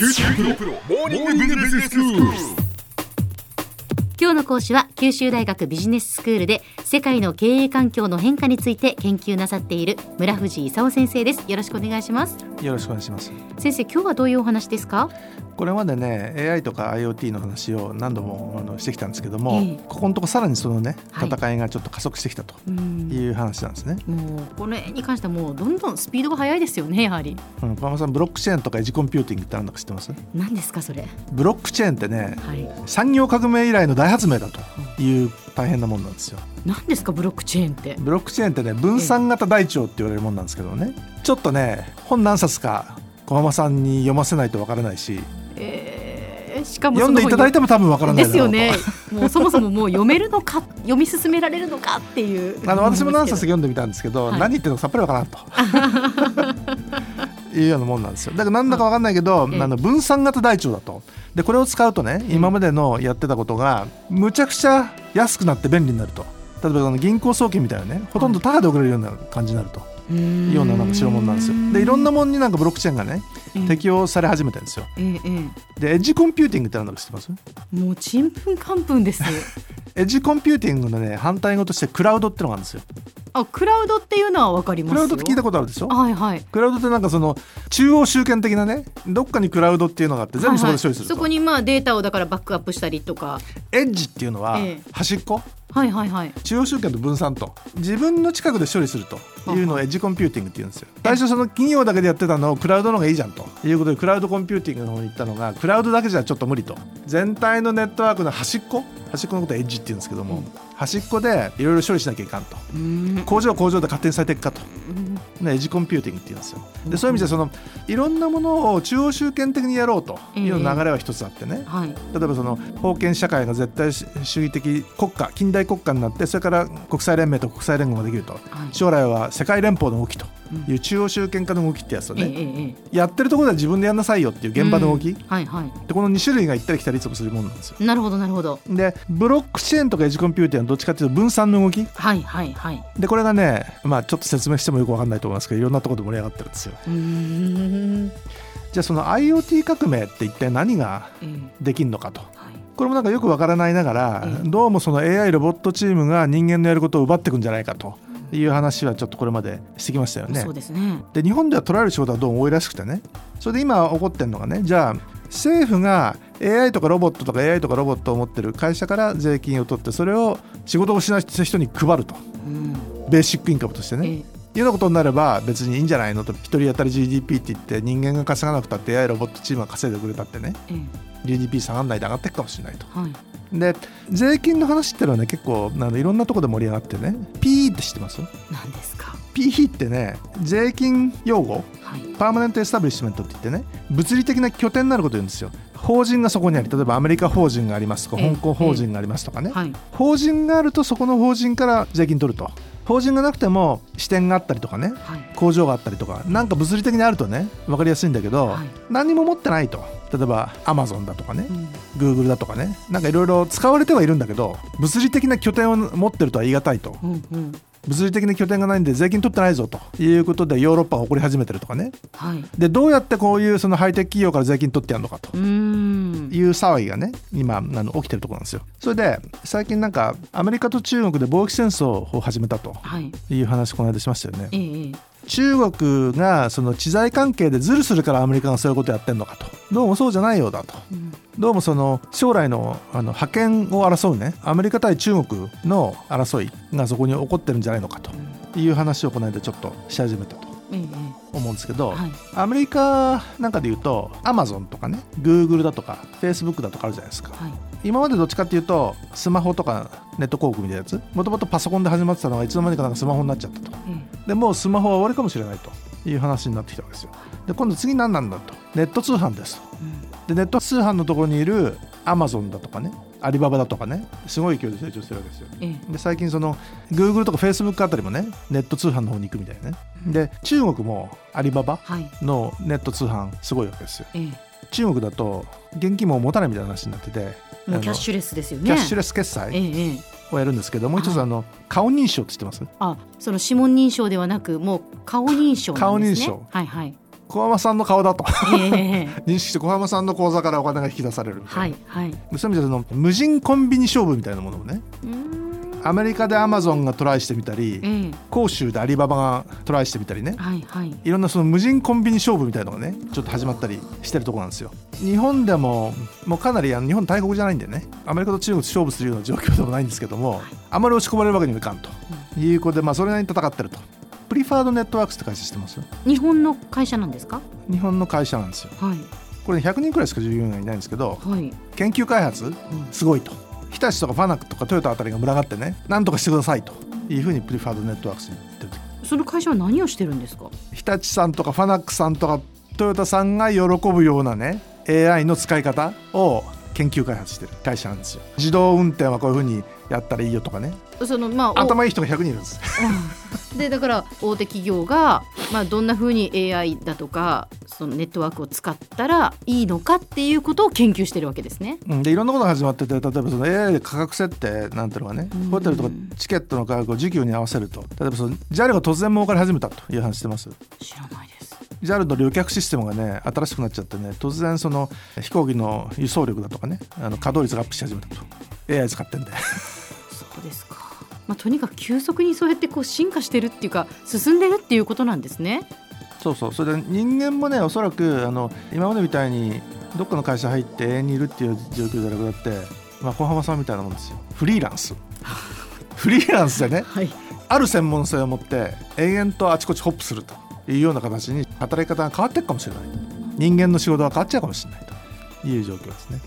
九州大学モーニングビジネススクール。今日の講師は九州大学ビジネススクールで世界の経営環境の変化について研究なさっている村藤勲先生です。よろしくお願いします。よろしくお願いします。先生今日はどういうお話ですか？これまでね AI とか IoT の話を何度もあのしてきたんですけども、ええ。ここのとこさらにそのねはい。戦いがちょっと加速してきたとうんいう話なんですね、もうこれに関してはもうどんどんスピードが速いですよねやはり。うん、小浜さんブロックチェーンとかエッジコンピューティングって何だか知ってます？何ですかそれ？ブロックチェーンってねはい。産業革命以来の大発明だという大変なもんなんですよ。何ですかブロックチェーンって？ブロックチェーンってね分散型台帳って言われるもんなんですけどね。ちょっとね本何冊か小浜さんに読ませないとわからないし。えー、しかも読んでいただいてても多分わからないですよね。もうそもそももう読めるのか読み進められるのかっていう。あの私も何冊読んでみたんですけど、はい。何言ってるのかさっぱりわからんと。いうようなもんなんですよ。だからなんだかわかんないけど、ええ。あの分散型台帳だとでこれを使うとねえ今までのやってたことがむちゃくちゃ安くなって便利になると。例えば銀行送金みたいなねほとんどタダで送れるような感じになると。いうようななんか代物なんですよ。でいろんなものになんかブロックチェーンがね適用され始めてるんですよ。えええでエッジコンピューティングって何だか知ってます？えもうちんぷんかんぷんです。エッジコンピューティングのね反対語としてクラウドってのがあるんですよあクラウドっていうのはわかりますよ。クラウドって聞いたことあるでしょ？はいはい。クラウドってなんかその中央集権的なねどっかにクラウドっていうのがあって全部そこで処理すると、はいはい。そこにまあデータをだからバックアップしたりとか。エッジっていうのはええ。端っこ？はいはいはい。中央集権と分散と。自分の近くで処理すると。いうのをエッジコンピューティングって言うんですよ。最初その企業だけでやってたのをクラウドの方がいいじゃんと。いうことでクラウドコンピューティングの方に行ったのがクラウドだけじゃちょっと無理と。全体のネットワークの端っこ？端っこのことはエッジって言うんですけども、うん。端っこでいろいろ処理しなきゃいかんと。工場は工場で勝手にされていくかとエッジコンピューティングって言うんですよ。でそういう意味でそのいろんなものを中央集権的にやろうという流れは一つあってね、はい。例えばその封建社会が絶対主義的国家近代国家になってそれから国際連盟と国際連合ができると。はい。将来は世界連邦の動きと。うんいう中央集権化の動きってやつをええね、ええやってるところでは自分でやんなさいよっていう現場の動き、うんはいはい。でこの2種類が行ったり来たりいつもするもんなんですよ。なるほどなるほど。でブロックチェーンとかエッジコンピューティングはどっちかっていうと分散の動き。はいはいはい。でこれがねまあちょっと説明してもよくわかんないと思いますけどいろんなところで盛り上がってるんですよ。うーん。じゃあその IoT 革命って一体何がええ。できるのかと。はい。これもなんかよくわからないながら、ええ。どうもその AI ロボットチームが人間のやることを奪っていくんじゃないかという話はちょっとこれまでしてきましたよね。ですね。で日本では取られる仕事はどうも多いらしくてね。それで今起こってるのがねじゃあ政府が AI とかロボットとか AI とかロボットを持ってる会社から税金を取ってそれを仕事をしない人に配ると。うん。ベーシックインカムとしてね。ええいうようなことになれば別にいいんじゃないの？と一人当たり GDP って言って人間が稼がなくたって AI ロボットチームが稼いでくれたってね。ええ。GDP 下がんないで上がっていくかもしれないと。はい。で税金の話っていうのはね結構あのいろんなところで盛り上がってね。PE って知ってます？何ですか？PE ってね税金用語はい。パーマネントエスタブリッシュメントって言ってね物理的な拠点になることを言うんですよ。法人がそこにあり例えばアメリカ法人がありますとかええ。香港法人がありますとかね、はい。法人があるとそこの法人から税金取ると法人がなくても支店があったりとかねはい。工場があったりとかなんか物理的にあるとね分かりやすいんだけど、はい。何も持ってないと。例えばアマゾンだとかねうん。Google だとかねなんかいろいろ使われてはいるんだけど物理的な拠点を持ってるとは言い難いと。うんうん。物理的な拠点がないんで税金取ってないぞということでヨーロッパが起こり始めてるとかね。はい。でどうやってこういうそのハイテク企業から税金取ってやるのかという騒ぎがね今あの起きてるところなんですよ。それで最近なんかアメリカと中国で貿易戦争を始めたと。はい。いう話この間しましたよね。ええええ。中国がその知財関係でズルするからアメリカがそういうことやってんのかと。どうもそうじゃないようだと。うん。どうもその将来のあの覇権を争うね。アメリカ対中国の争いがそこに起こってるんじゃないのかと。いう話をこの間ちょっとし始めた思うんですけど、えはい。アメリカなんかで言うとアマゾンとかねグーグルだとかフェイスブックだとかあるじゃないですか。はい。今までどっちかっていうとスマホとかネット広告みたいなやつ。もともとパソコンで始まってたのがいつの間にかなんかスマホになっちゃったと。えでもうスマホは終わりかもしれないという話になってきたわけですよ。で今度次何なんだと。ネット通販ですうん。でネット通販のところにいるアマゾンだとかねアリババだとかねすごい勢いで成長してるわけですよ。ええ。で最近その Google とか Facebook あたりもねネット通販の方に行くみたいなねで中国もアリババはい。のネット通販すごいわけですよ。ええ。中国だと現金も持たないみたいな話になっててキャッシュレスですよね。キャッシュレス決え済えええをやるんですけどもう一つはい。あの顔認証って知ってます？あその指紋認証ではなくもう顔認証ね。顔認証。はいはい小浜さんの顔だと。ええ。認識して小浜さんの口座からお金が引き出されるはいはいそうい。う意味でその無人コンビニ勝負みたいなものをね。アメリカでアマゾンがトライしてみたりええ。広州でアリババがトライしてみたりね。はいはい。いろんなその無人コンビニ勝負みたいなのがねちょっと始まったりしてるところなんですよ。日本でももうかなりあの日本大国じゃないんでね。アメリカと中国と勝負するような状況でもないんですけどもあまり押し込まれるわけにもいかんと。いうことでまあそれなりに戦ってると Preferred Networks って会社知ってます？日本の会社なんですか？日本の会社なんですよ。はい。これ100人くらいしか従業員がいないんですけどはい。研究開発？すごいと。日立とかファナックとかトヨタあたりが群がってねなんとかしてくださいと。いうふうに Preferred Networks に言ってるその会社は何をしてるんですか？日立さんとかファナックさんとかトヨタさんが喜ぶようなね AI の使い方を研究開発してる会社なんですよ。自動運転はこういうふうにやったらいいよとかねそのまあお頭いい人が100人いるんです。うん。でだから大手企業が、まあ、どんなふうに AI だとかそのネットワークを使ったらいいのかっていうことを研究してるわけですね。うん。でいろんなことが始まってて例えばその AI で価格設定なんていうのがねうん。ホテルとかチケットの価格を時給に合わせると。例えばその JAL が突然儲かり始めたという話してます？知らないです。JAL の旅客システムがね新しくなっちゃってね突然その飛行機の輸送力だとかねあの稼働率がアップし始めたと。AI 使ってんで。まあ、とにかく急速にそうやってこう進化してるっていうか進んでるっていうことなんですね。そうそうそれで人間もねおそらくあの今までみたいにどっかの会社入って永遠にいるっていう状況じゃなくなって、まあ、小浜さんみたいなもんですよフリーランス フリーランスでねはい。ある専門性を持って永遠とあちこちホップするというような形に働き方が変わっていくかもしれない人間の仕事が変わっちゃうかもしれないという状況ですね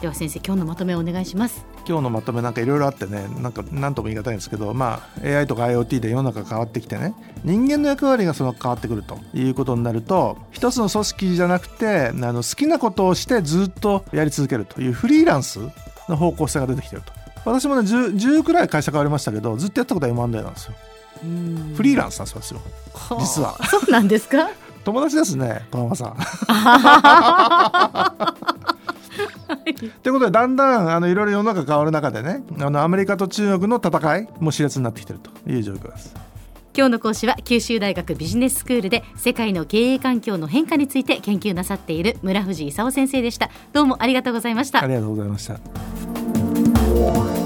では先生今日のまとめをお願いします。今日のまとめなんかいろいろあってねなんか何とも言い難いんですけど、まあ、AI とか IoT で世の中が変わってきてね人間の役割がその変わってくるということになると一つの組織じゃなくてあの好きなことをしてずっとやり続けるというフリーランスの方向性が出てきてると。私もね 10, 10くらい会社変わりましたけどずっとやったことは M&A なんですよ。フリーランスなんですよはあ。実は。そうなんですか？友達ですね小浜さん。ということでだんだんあのいろいろ世の中変わる中でねあのアメリカと中国の戦いも熾烈になってきてるという状況です。今日の講師は九州大学ビジネススクールで世界の経営環境の変化について研究なさっている村藤勲先生でした。どうもありがとうございましたあ。りがとうございました。